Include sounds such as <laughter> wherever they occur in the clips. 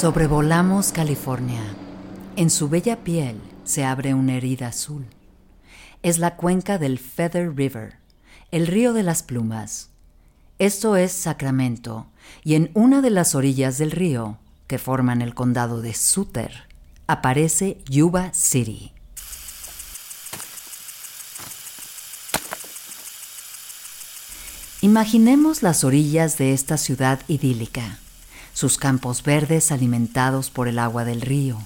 Sobrevolamos California. En su bella piel se abre una herida azul. Es la cuenca del Feather River, el río de las plumas. Esto es Sacramento, y en una de las orillas del río, que forman el condado de Sutter, aparece Yuba City. Imaginemos las orillas de esta ciudad idílica sus campos verdes alimentados por el agua del río,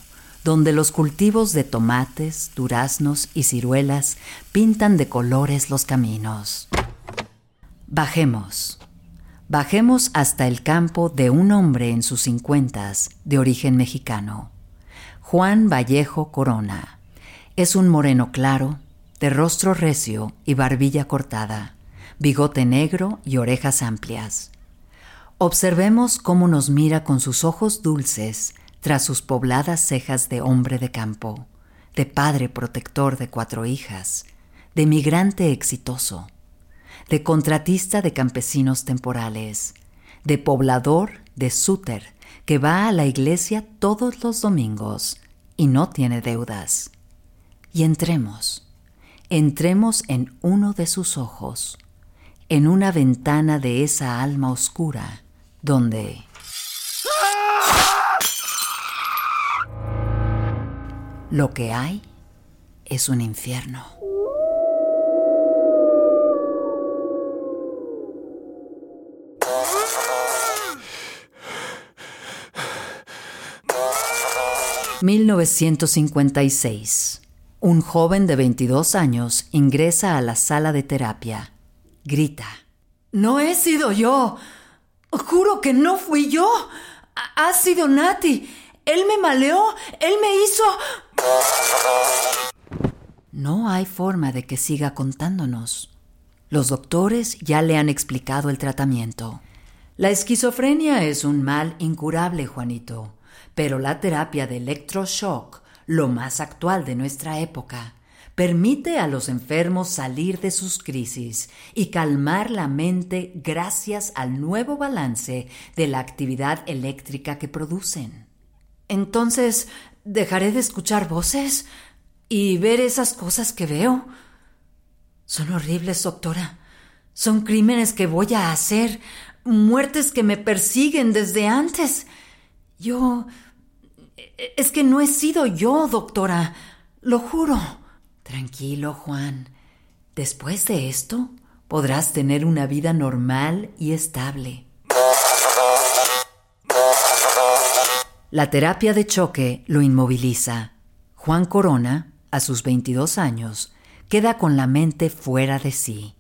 donde los cultivos de tomates, duraznos y ciruelas pintan de colores los caminos. Bajemos. Bajemos hasta el campo de un hombre en sus cincuentas, de origen mexicano. Juan Vallejo Corona. Es un moreno claro, de rostro recio y barbilla cortada, bigote negro y orejas amplias. Observemos cómo nos mira con sus ojos dulces tras sus pobladas cejas de hombre de campo, de padre protector de cuatro hijas, de migrante exitoso, de contratista de campesinos temporales, de poblador de súter que va a la iglesia todos los domingos y no tiene deudas. Y entremos, entremos en uno de sus ojos, en una ventana de esa alma oscura donde lo que hay es un infierno. ...1956... Un joven de 22 años ingresa a la sala de terapia. Grita. No he sido yo. Juro que no fui yo. Ha sido Nati. Él me maleó. Él me hizo... No hay forma de que siga contándonos. Los doctores ya le han explicado el tratamiento. La esquizofrenia es un mal incurable, Juanito, pero la terapia de electroshock, lo más actual de nuestra época, permite a los enfermos salir de sus crisis y calmar la mente gracias al nuevo balance de la actividad eléctrica que producen. Entonces, ¿dejaré de escuchar voces y ver esas cosas que veo? Son horribles, doctora. Son crímenes que voy a hacer, muertes que me persiguen desde antes. Yo... Es que no he sido yo, doctora. Lo juro. Tranquilo, Juan. Después de esto, podrás tener una vida normal y estable. La terapia de choque lo inmoviliza. Juan Corona, a sus 22 años, queda con la mente fuera de sí,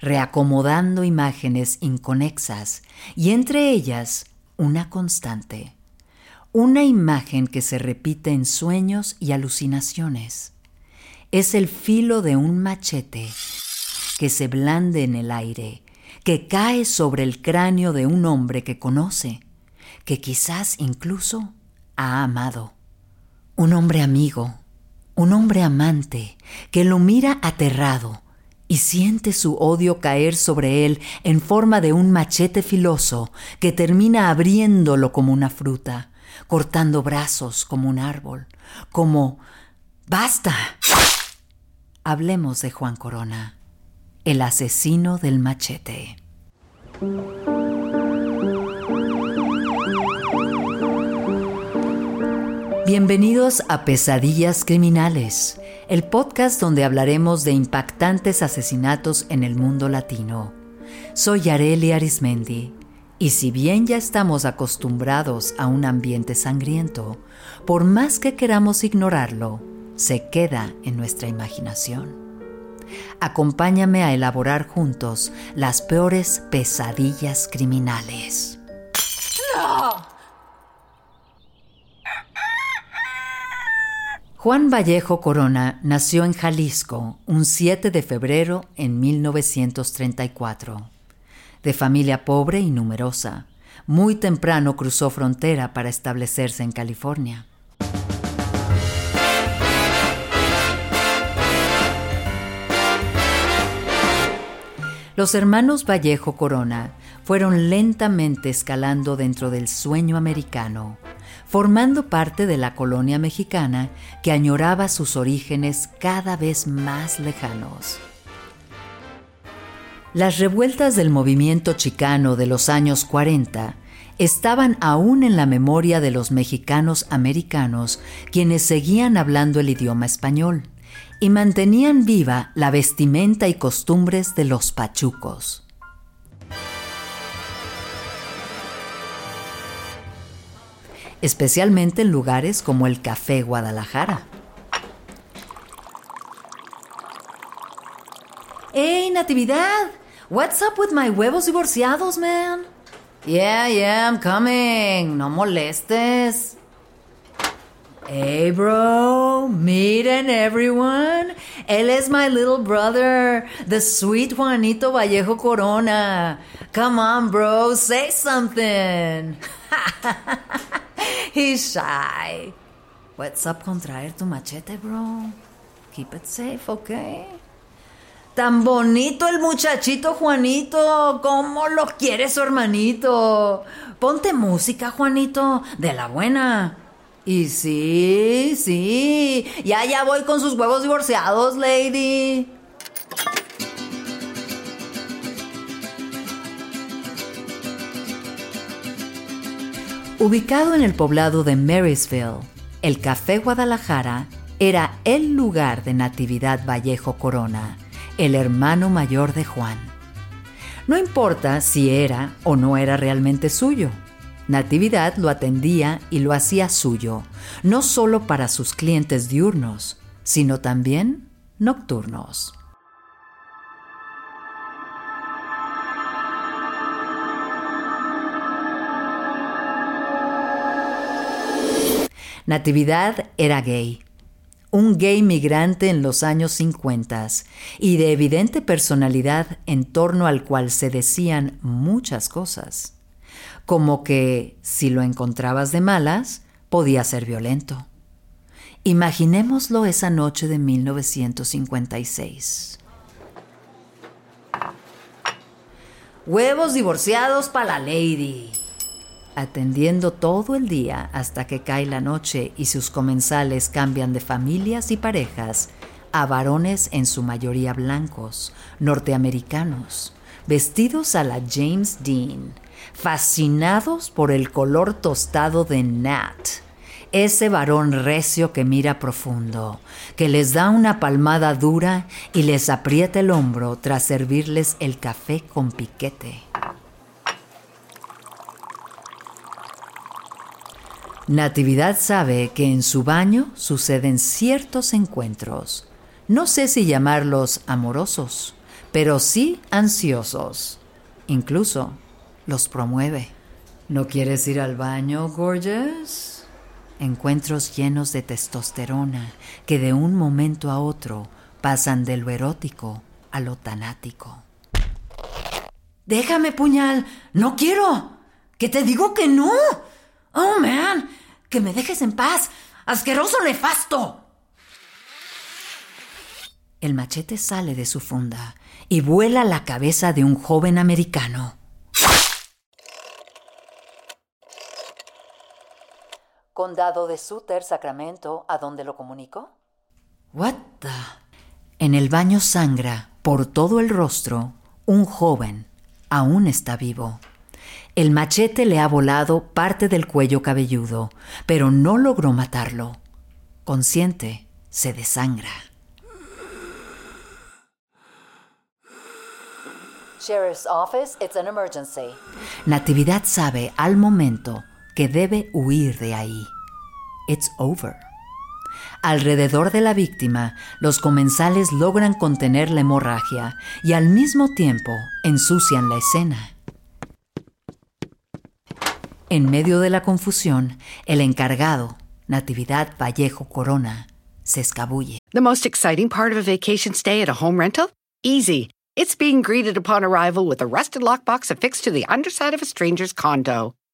reacomodando imágenes inconexas y entre ellas una constante, una imagen que se repite en sueños y alucinaciones es el filo de un machete que se blande en el aire, que cae sobre el cráneo de un hombre que conoce, que quizás incluso ha amado. Un hombre amigo, un hombre amante, que lo mira aterrado y siente su odio caer sobre él en forma de un machete filoso que termina abriéndolo como una fruta, cortando brazos como un árbol, como ¡Basta! Hablemos de Juan Corona, el asesino del machete. Bienvenidos a Pesadillas Criminales, el podcast donde hablaremos de impactantes asesinatos en el mundo latino. Soy Yareli Arismendi, y si bien ya estamos acostumbrados a un ambiente sangriento, por más que queramos ignorarlo, se queda en nuestra imaginación. Acompáñame a elaborar juntos las peores pesadillas criminales. Juan Vallejo Corona nació en Jalisco un 7 de febrero en 1934. De familia pobre y numerosa, muy temprano cruzó frontera para establecerse en California. Los hermanos Vallejo Corona fueron lentamente escalando dentro del sueño americano, formando parte de la colonia mexicana que añoraba sus orígenes cada vez más lejanos. Las revueltas del movimiento chicano de los años 40 estaban aún en la memoria de los mexicanos americanos quienes seguían hablando el idioma español y mantenían viva la vestimenta y costumbres de los pachucos. especialmente en lugares como el Café Guadalajara. ¡Hey, Natividad! What's up with my huevos divorciados, man? Yeah, yeah, I'm coming. No molestes. Hey, bro, miren everyone. Él es my little brother, the sweet Juanito Vallejo Corona. Come on, bro, say something. <laughs> He's shy. What's up con traer tu machete, bro? Keep it safe, okay? Tan bonito el muchachito Juanito. ¿Cómo lo quiere su hermanito? Ponte música, Juanito, de la buena. Y sí, sí, ya ya voy con sus huevos divorciados, lady. Ubicado en el poblado de Marysville, el Café Guadalajara era el lugar de Natividad Vallejo Corona, el hermano mayor de Juan. No importa si era o no era realmente suyo, Natividad lo atendía y lo hacía suyo, no solo para sus clientes diurnos, sino también nocturnos. Natividad era gay, un gay migrante en los años 50 y de evidente personalidad en torno al cual se decían muchas cosas como que si lo encontrabas de malas, podía ser violento. Imaginémoslo esa noche de 1956. Huevos divorciados para la lady. Atendiendo todo el día hasta que cae la noche y sus comensales cambian de familias y parejas a varones en su mayoría blancos, norteamericanos, vestidos a la James Dean, fascinados por el color tostado de Nat, ese varón recio que mira profundo, que les da una palmada dura y les aprieta el hombro tras servirles el café con piquete. Natividad sabe que en su baño suceden ciertos encuentros, no sé si llamarlos amorosos, pero sí ansiosos, incluso los promueve. ¿No quieres ir al baño, gorgeous? Encuentros llenos de testosterona que de un momento a otro pasan de lo erótico a lo tanático. Déjame, puñal. No quiero. Que te digo que no. Oh, man. Que me dejes en paz. Asqueroso nefasto. El machete sale de su funda y vuela la cabeza de un joven americano. Condado de Sutter, Sacramento, ¿a dónde lo comunico? What the? En el baño sangra por todo el rostro un joven. Aún está vivo. El machete le ha volado parte del cuello cabelludo, pero no logró matarlo. Consciente, se desangra. Sheriff's Office, it's an emergency. Natividad sabe al momento que debe huir de ahí. It's over. Alrededor de la víctima, los comensales logran contener la hemorragia y al mismo tiempo ensucian la escena. En medio de la confusión, el encargado, Natividad Vallejo Corona, se escabulle. The most exciting part of a vacation stay at a home rental? Easy. It's being greeted upon arrival with a rusted lockbox affixed to the underside of a stranger's condo.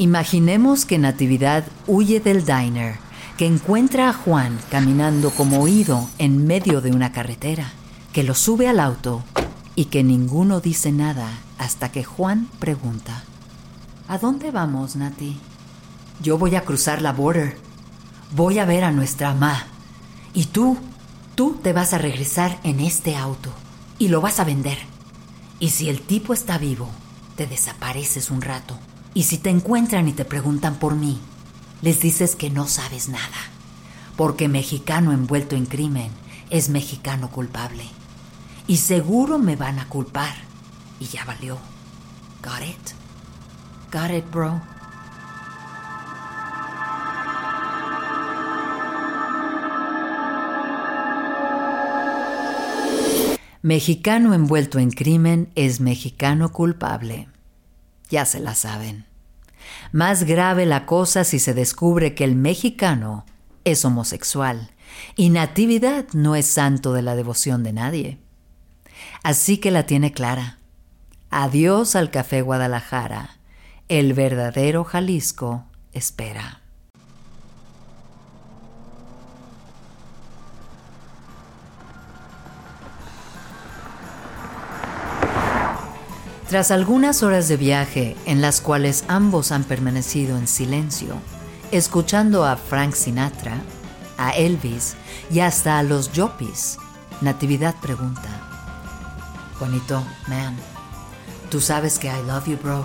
Imaginemos que Natividad huye del diner, que encuentra a Juan caminando como oído en medio de una carretera, que lo sube al auto y que ninguno dice nada hasta que Juan pregunta, ¿A dónde vamos, Nati? Yo voy a cruzar la border. Voy a ver a nuestra mamá. Y tú, tú te vas a regresar en este auto y lo vas a vender. Y si el tipo está vivo, te desapareces un rato. Y si te encuentran y te preguntan por mí, les dices que no sabes nada. Porque mexicano envuelto en crimen es mexicano culpable. Y seguro me van a culpar. Y ya valió. Got it? Got it, bro? Mexicano envuelto en crimen es mexicano culpable. Ya se la saben. Más grave la cosa si se descubre que el mexicano es homosexual y Natividad no es santo de la devoción de nadie. Así que la tiene clara. Adiós al Café Guadalajara. El verdadero Jalisco espera. Tras algunas horas de viaje en las cuales ambos han permanecido en silencio, escuchando a Frank Sinatra, a Elvis y hasta a los Yopis, Natividad pregunta, Juanito, man, tú sabes que I love you, bro.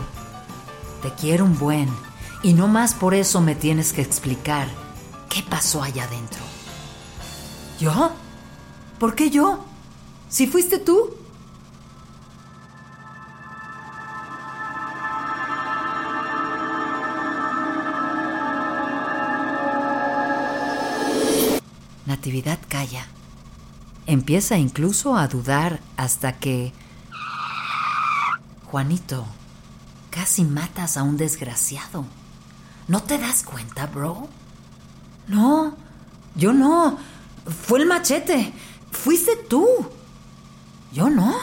Te quiero un buen y no más por eso me tienes que explicar qué pasó allá adentro. ¿Yo? ¿Por qué yo? Si fuiste tú. Empieza incluso a dudar hasta que... Juanito, casi matas a un desgraciado. ¿No te das cuenta, bro? No, yo no. Fue el machete. Fuiste tú. Yo no.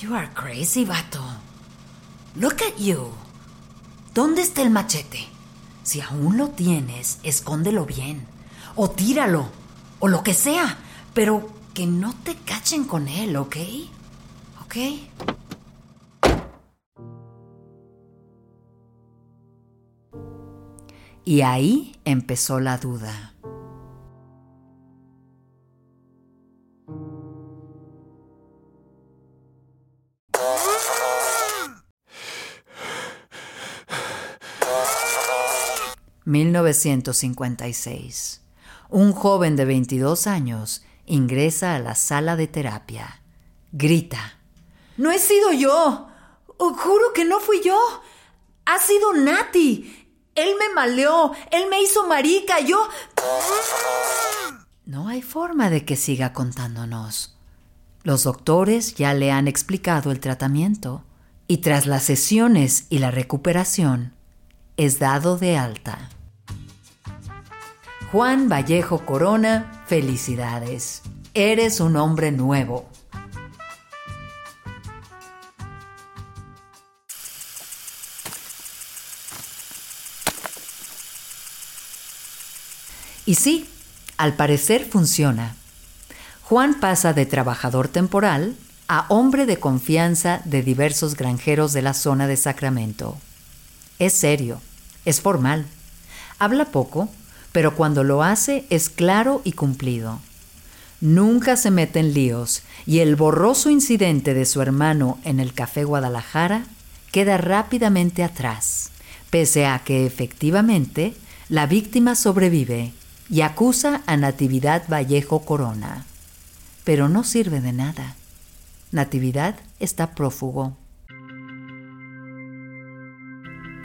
You are crazy, vato. Look at you. ¿Dónde está el machete? Si aún lo tienes, escóndelo bien. O tíralo o lo que sea, pero que no te cachen con él, ¿ok? ¿Ok? Y ahí empezó la duda. ...1956 un joven de 22 años ingresa a la sala de terapia. Grita. No he sido yo. Juro que no fui yo. Ha sido Nati. Él me maleó. Él me hizo marica. Yo... No hay forma de que siga contándonos. Los doctores ya le han explicado el tratamiento y tras las sesiones y la recuperación es dado de alta. Juan Vallejo Corona, felicidades. Eres un hombre nuevo. Y sí, al parecer funciona. Juan pasa de trabajador temporal a hombre de confianza de diversos granjeros de la zona de Sacramento. Es serio, es formal, habla poco, pero cuando lo hace es claro y cumplido. Nunca se mete en líos y el borroso incidente de su hermano en el Café Guadalajara queda rápidamente atrás, pese a que efectivamente la víctima sobrevive y acusa a Natividad Vallejo Corona. Pero no sirve de nada. Natividad está prófugo.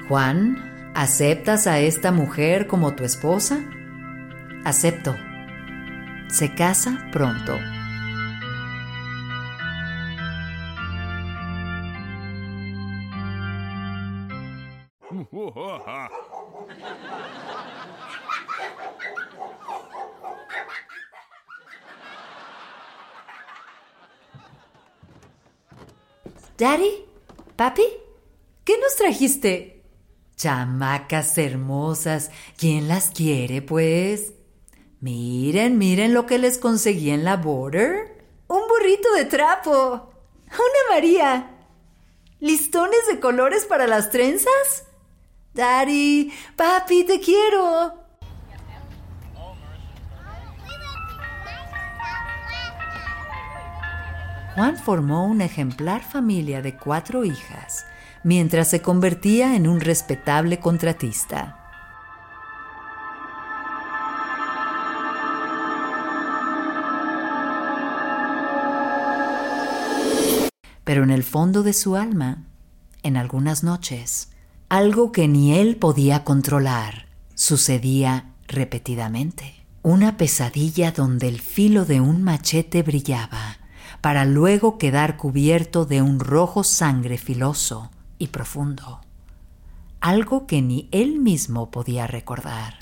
Juan, ¿aceptas a esta mujer como tu esposa? Acepto. Se casa pronto. <laughs> Daddy, papi, ¿qué nos trajiste? Chamacas hermosas, ¿quién las quiere, pues? Miren, miren lo que les conseguí en la border. Un burrito de trapo. Una María. ¿Listones de colores para las trenzas? Daddy, papi, te quiero. Juan formó una ejemplar familia de cuatro hijas, mientras se convertía en un respetable contratista. Pero en el fondo de su alma, en algunas noches, algo que ni él podía controlar sucedía repetidamente. Una pesadilla donde el filo de un machete brillaba para luego quedar cubierto de un rojo sangre filoso y profundo, algo que ni él mismo podía recordar.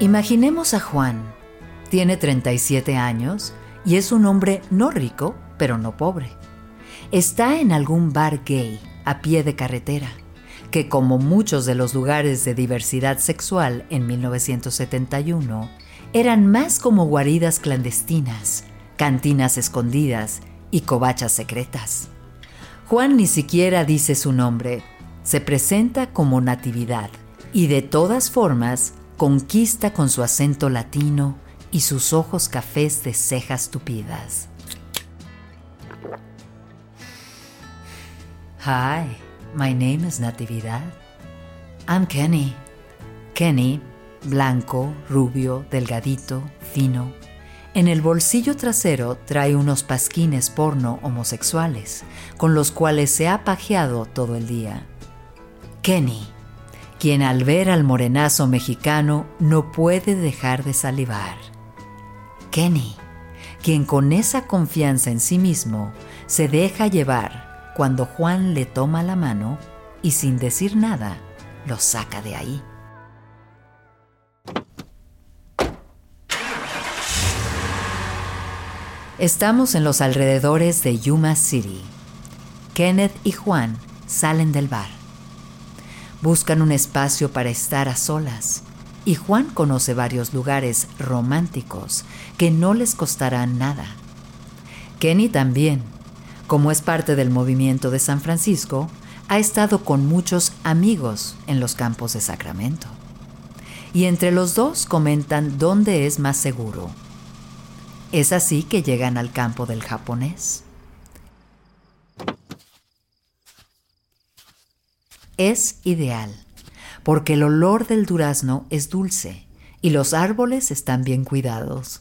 Imaginemos a Juan. Tiene 37 años y es un hombre no rico, pero no pobre. Está en algún bar gay a pie de carretera, que como muchos de los lugares de diversidad sexual en 1971, eran más como guaridas clandestinas, cantinas escondidas y covachas secretas. Juan ni siquiera dice su nombre, se presenta como Natividad y de todas formas conquista con su acento latino y sus ojos cafés de cejas tupidas. Hi, my name is Natividad. I'm Kenny. Kenny blanco, rubio, delgadito, fino. En el bolsillo trasero trae unos pasquines porno homosexuales, con los cuales se ha pajeado todo el día. Kenny, quien al ver al morenazo mexicano no puede dejar de salivar. Kenny, quien con esa confianza en sí mismo se deja llevar cuando Juan le toma la mano y sin decir nada lo saca de ahí. Estamos en los alrededores de Yuma City. Kenneth y Juan salen del bar. Buscan un espacio para estar a solas y Juan conoce varios lugares románticos que no les costarán nada. Kenny también, como es parte del movimiento de San Francisco, ha estado con muchos amigos en los campos de Sacramento. Y entre los dos comentan dónde es más seguro es así que llegan al campo del japonés. es ideal, porque el olor del durazno es dulce y los árboles están bien cuidados.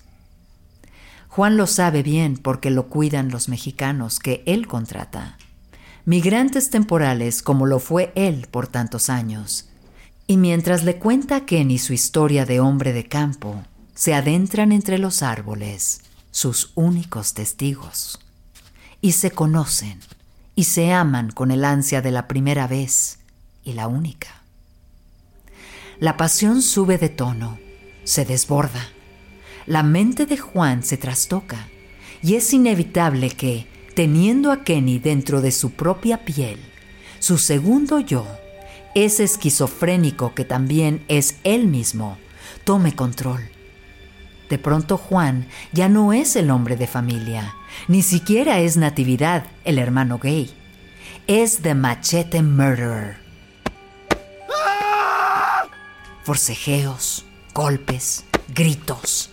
Juan lo sabe bien porque lo cuidan los mexicanos que él contrata, migrantes temporales como lo fue él por tantos años. Y mientras le cuenta a Kenny su historia de hombre de campo, se adentran entre los árboles, sus únicos testigos, y se conocen y se aman con el ansia de la primera vez y la única. La pasión sube de tono, se desborda. La mente de Juan se trastoca y es inevitable que, teniendo a Kenny dentro de su propia piel, su segundo yo, ese esquizofrénico que también es él mismo, tome control. De pronto Juan ya no es el hombre de familia, ni siquiera es Natividad, el hermano gay. Es The Machete Murderer. Forcejeos, golpes, gritos.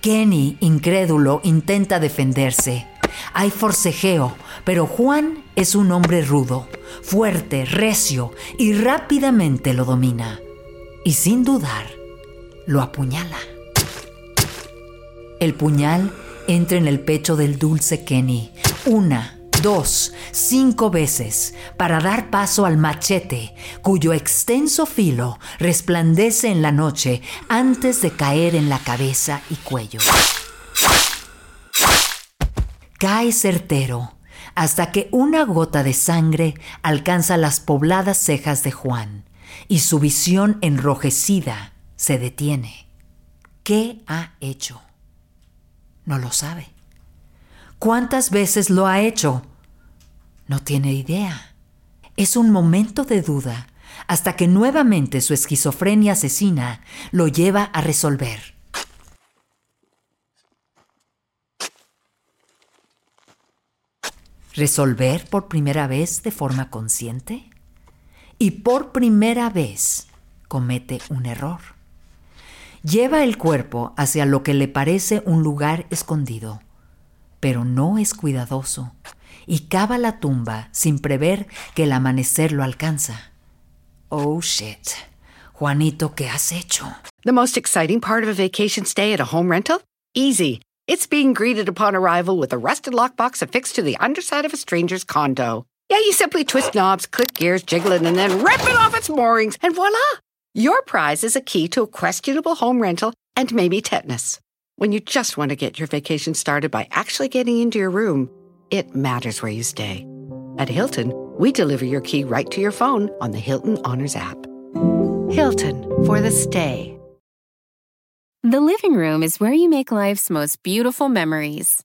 Kenny, incrédulo, intenta defenderse. Hay forcejeo, pero Juan es un hombre rudo, fuerte, recio y rápidamente lo domina. Y sin dudar, lo apuñala. El puñal entra en el pecho del dulce Kenny. Una, dos, cinco veces para dar paso al machete, cuyo extenso filo resplandece en la noche antes de caer en la cabeza y cuello. Cae certero hasta que una gota de sangre alcanza las pobladas cejas de Juan y su visión enrojecida se detiene. ¿Qué ha hecho? No lo sabe. ¿Cuántas veces lo ha hecho? No tiene idea. Es un momento de duda hasta que nuevamente su esquizofrenia asesina lo lleva a resolver. ¿Resolver por primera vez de forma consciente? Y por primera vez comete un error. Lleva el cuerpo hacia lo que le parece un lugar escondido, pero no es cuidadoso y cava la tumba sin prever que el amanecer lo alcanza. Oh shit. Juanito, ¿qué has hecho? The most exciting part of a vacation stay at a home rental? Easy. It's being greeted upon arrival with a rusted lockbox affixed to the underside of a stranger's condo. Yeah, you simply twist knobs, click gears, jiggle it, and then rip it off its moorings, and voila! Your prize is a key to a questionable home rental and maybe tetanus. When you just want to get your vacation started by actually getting into your room, it matters where you stay. At Hilton, we deliver your key right to your phone on the Hilton Honors app. Hilton for the stay. The living room is where you make life's most beautiful memories.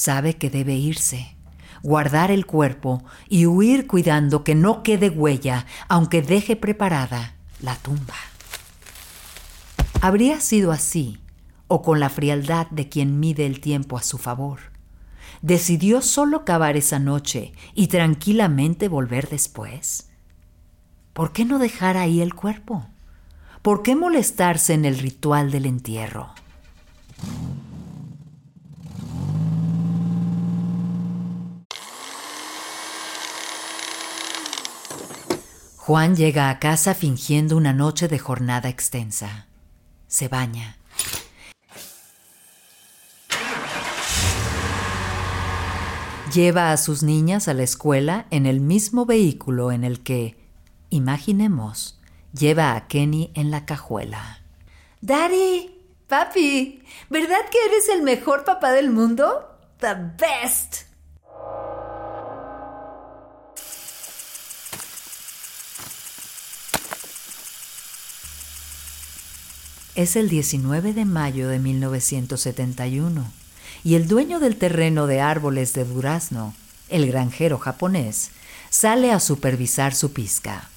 Sabe que debe irse, guardar el cuerpo y huir cuidando que no quede huella, aunque deje preparada la tumba. Habría sido así, o con la frialdad de quien mide el tiempo a su favor. Decidió solo cavar esa noche y tranquilamente volver después. ¿Por qué no dejar ahí el cuerpo? ¿Por qué molestarse en el ritual del entierro? Juan llega a casa fingiendo una noche de jornada extensa. Se baña. Lleva a sus niñas a la escuela en el mismo vehículo en el que, imaginemos, lleva a Kenny en la cajuela. Daddy, papi, ¿verdad que eres el mejor papá del mundo? The best. Es el 19 de mayo de 1971 y el dueño del terreno de árboles de durazno, el granjero japonés, sale a supervisar su pizca.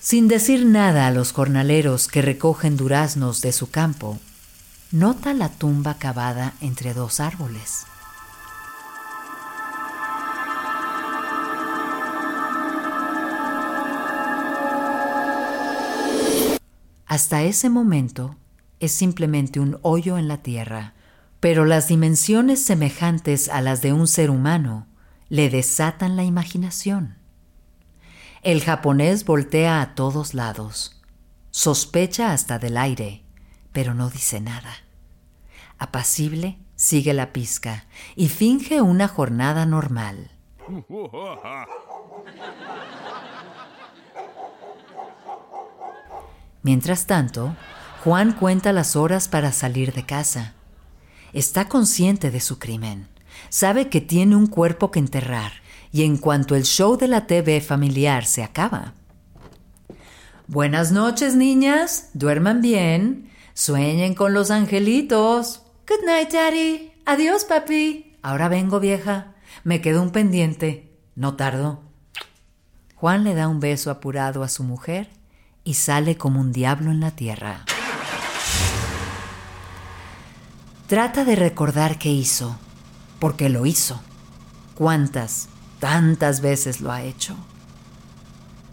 Sin decir nada a los jornaleros que recogen duraznos de su campo, nota la tumba cavada entre dos árboles. Hasta ese momento es simplemente un hoyo en la tierra, pero las dimensiones semejantes a las de un ser humano le desatan la imaginación. El japonés voltea a todos lados, sospecha hasta del aire, pero no dice nada. Apacible, sigue la pizca y finge una jornada normal. Mientras tanto, Juan cuenta las horas para salir de casa. Está consciente de su crimen. Sabe que tiene un cuerpo que enterrar y en cuanto el show de la TV familiar se acaba. Buenas noches, niñas. Duerman bien. Sueñen con los angelitos. Good night, Daddy. Adiós, papi. Ahora vengo, vieja. Me quedó un pendiente. No tardo. Juan le da un beso apurado a su mujer y sale como un diablo en la tierra. Trata de recordar qué hizo, porque lo hizo. ¿Cuántas, Tantas veces lo ha hecho.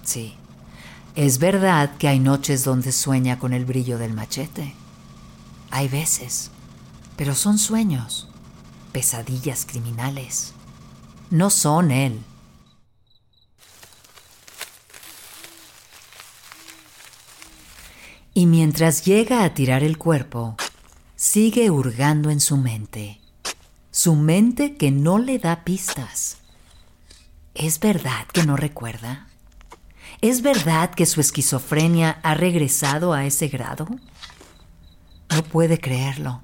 Sí, es verdad que hay noches donde sueña con el brillo del machete. Hay veces, pero son sueños, pesadillas criminales. No son él. Y mientras llega a tirar el cuerpo, sigue hurgando en su mente. Su mente que no le da pistas. ¿Es verdad que no recuerda? ¿Es verdad que su esquizofrenia ha regresado a ese grado? No puede creerlo,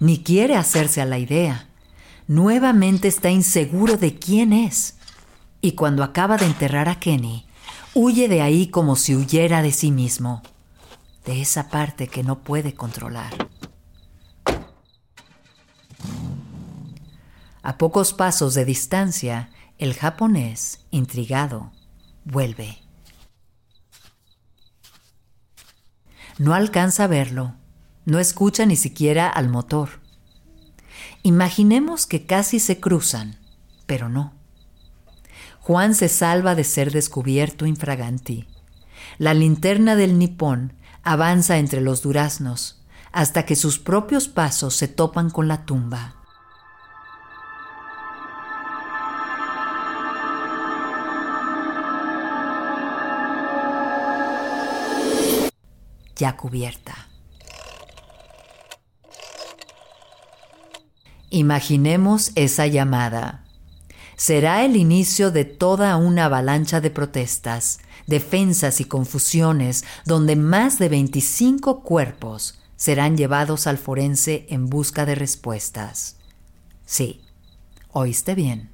ni quiere hacerse a la idea. Nuevamente está inseguro de quién es. Y cuando acaba de enterrar a Kenny, huye de ahí como si huyera de sí mismo, de esa parte que no puede controlar. A pocos pasos de distancia, el japonés, intrigado, vuelve. No alcanza a verlo, no escucha ni siquiera al motor. Imaginemos que casi se cruzan, pero no. Juan se salva de ser descubierto infraganti. La linterna del nipón avanza entre los duraznos hasta que sus propios pasos se topan con la tumba. ya cubierta. Imaginemos esa llamada. Será el inicio de toda una avalancha de protestas, defensas y confusiones donde más de 25 cuerpos serán llevados al forense en busca de respuestas. Sí, oíste bien.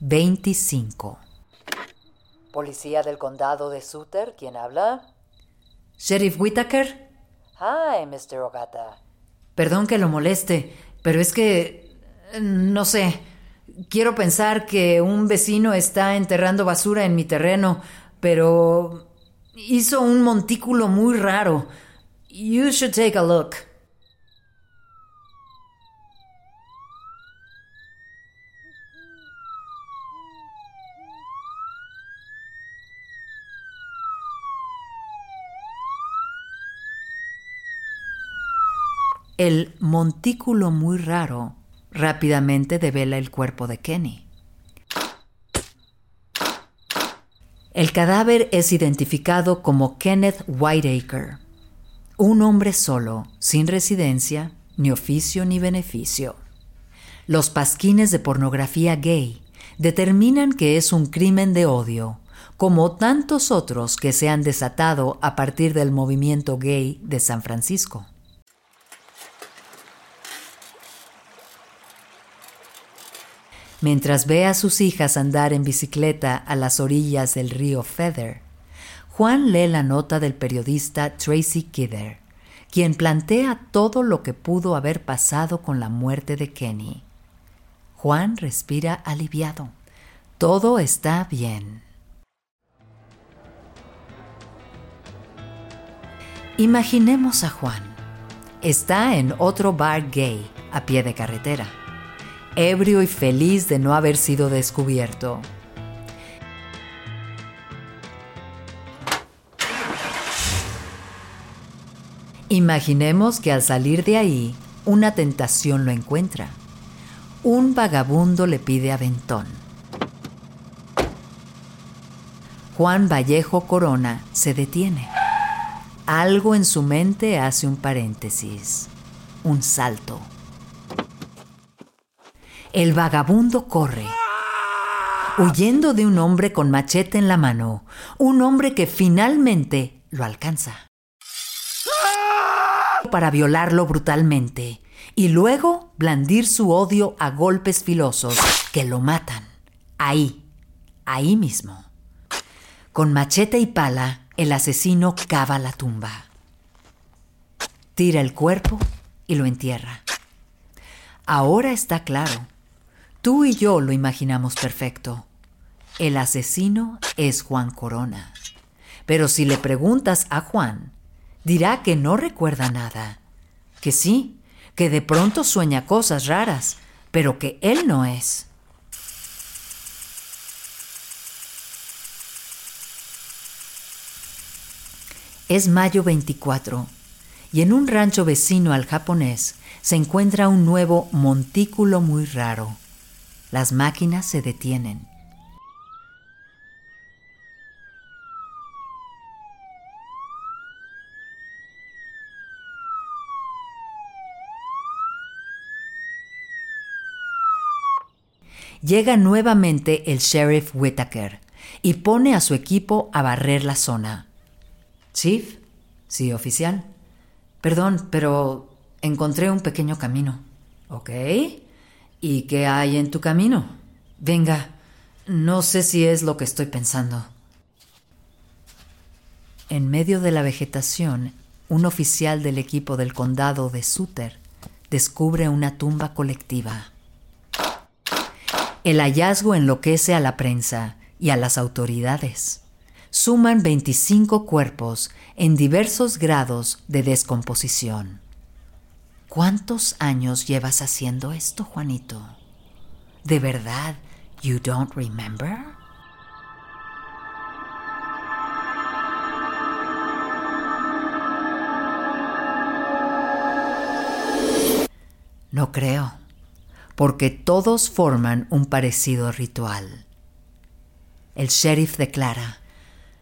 25. Policía del condado de Sutter, ¿quién habla? Sheriff Whitaker. Hi, Mr. Ogata. Perdón que lo moleste, pero es que... no sé. Quiero pensar que un vecino está enterrando basura en mi terreno, pero hizo un montículo muy raro. You should take a look. El montículo muy raro rápidamente devela el cuerpo de Kenny. El cadáver es identificado como Kenneth Whiteacre, un hombre solo, sin residencia, ni oficio ni beneficio. Los pasquines de pornografía gay determinan que es un crimen de odio, como tantos otros que se han desatado a partir del movimiento gay de San Francisco. mientras ve a sus hijas andar en bicicleta a las orillas del río Feather. Juan lee la nota del periodista Tracy Kidder, quien plantea todo lo que pudo haber pasado con la muerte de Kenny. Juan respira aliviado. Todo está bien. Imaginemos a Juan. Está en otro bar gay a pie de carretera, ebrio y feliz de no haber sido descubierto. Imaginemos que al salir de ahí, una tentación lo encuentra. Un vagabundo le pide aventón. Juan Vallejo Corona se detiene. Algo en su mente hace un paréntesis, un salto. El vagabundo corre, huyendo de un hombre con machete en la mano, un hombre que finalmente lo alcanza para violarlo brutalmente y luego blandir su odio a golpes filosos que lo matan. Ahí, ahí mismo. Con machete y pala, el asesino cava la tumba. Tira el cuerpo y lo entierra. Ahora está claro. Tú y yo lo imaginamos perfecto. El asesino es Juan Corona. Pero si le preguntas a Juan, dirá que no recuerda nada, que sí, que de pronto sueña cosas raras, pero que él no es. Es mayo 24 y en un rancho vecino al japonés se encuentra un nuevo montículo muy raro. Las máquinas se detienen. Llega nuevamente el sheriff Whitaker y pone a su equipo a barrer la zona. Chief, sí, oficial. Perdón, pero encontré un pequeño camino. ¿Ok? ¿Y qué hay en tu camino? Venga, no sé si es lo que estoy pensando. En medio de la vegetación, un oficial del equipo del condado de Sutter descubre una tumba colectiva. El hallazgo enloquece a la prensa y a las autoridades. Suman 25 cuerpos en diversos grados de descomposición. ¿Cuántos años llevas haciendo esto, Juanito? ¿De verdad, you don't remember? No creo porque todos forman un parecido ritual. El sheriff declara,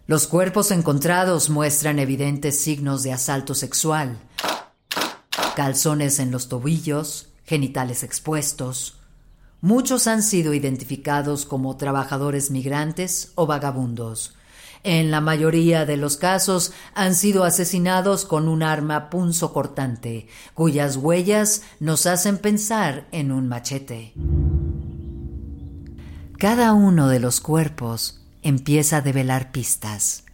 los cuerpos encontrados muestran evidentes signos de asalto sexual, calzones en los tobillos, genitales expuestos. Muchos han sido identificados como trabajadores migrantes o vagabundos, en la mayoría de los casos han sido asesinados con un arma punzocortante, cuyas huellas nos hacen pensar en un machete. Cada uno de los cuerpos empieza a develar pistas,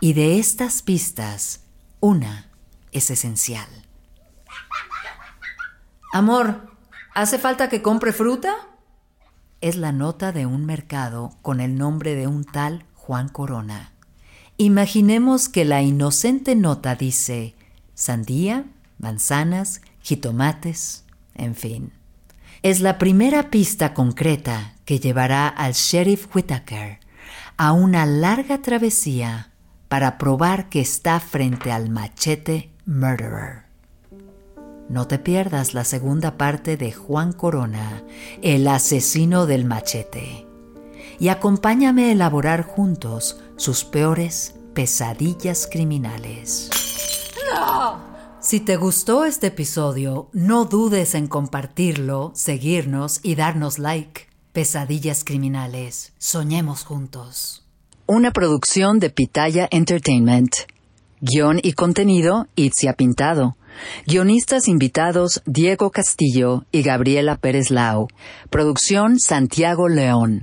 y de estas pistas, una es esencial. Amor, ¿hace falta que compre fruta? Es la nota de un mercado con el nombre de un tal Juan Corona. Imaginemos que la inocente nota dice sandía, manzanas, jitomates, en fin. Es la primera pista concreta que llevará al sheriff Whitaker a una larga travesía para probar que está frente al machete murderer. No te pierdas la segunda parte de Juan Corona, el asesino del machete y acompáñame a elaborar juntos sus peores pesadillas criminales. Si te gustó este episodio, no dudes en compartirlo, seguirnos y darnos like. Pesadillas criminales. Soñemos juntos. Una producción de Pitaya Entertainment. Guión y contenido, Itzia Pintado. Guionistas invitados, Diego Castillo y Gabriela Pérez Lau. Producción, Santiago León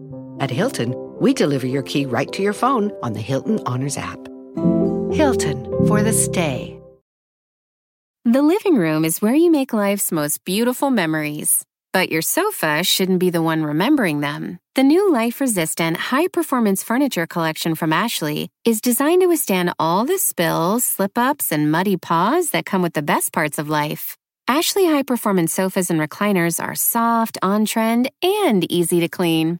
At Hilton, we deliver your key right to your phone on the Hilton Honors app. Hilton for the stay. The living room is where you make life's most beautiful memories. But your sofa shouldn't be the one remembering them. The new life resistant, high performance furniture collection from Ashley is designed to withstand all the spills, slip ups, and muddy paws that come with the best parts of life. Ashley high performance sofas and recliners are soft, on trend, and easy to clean.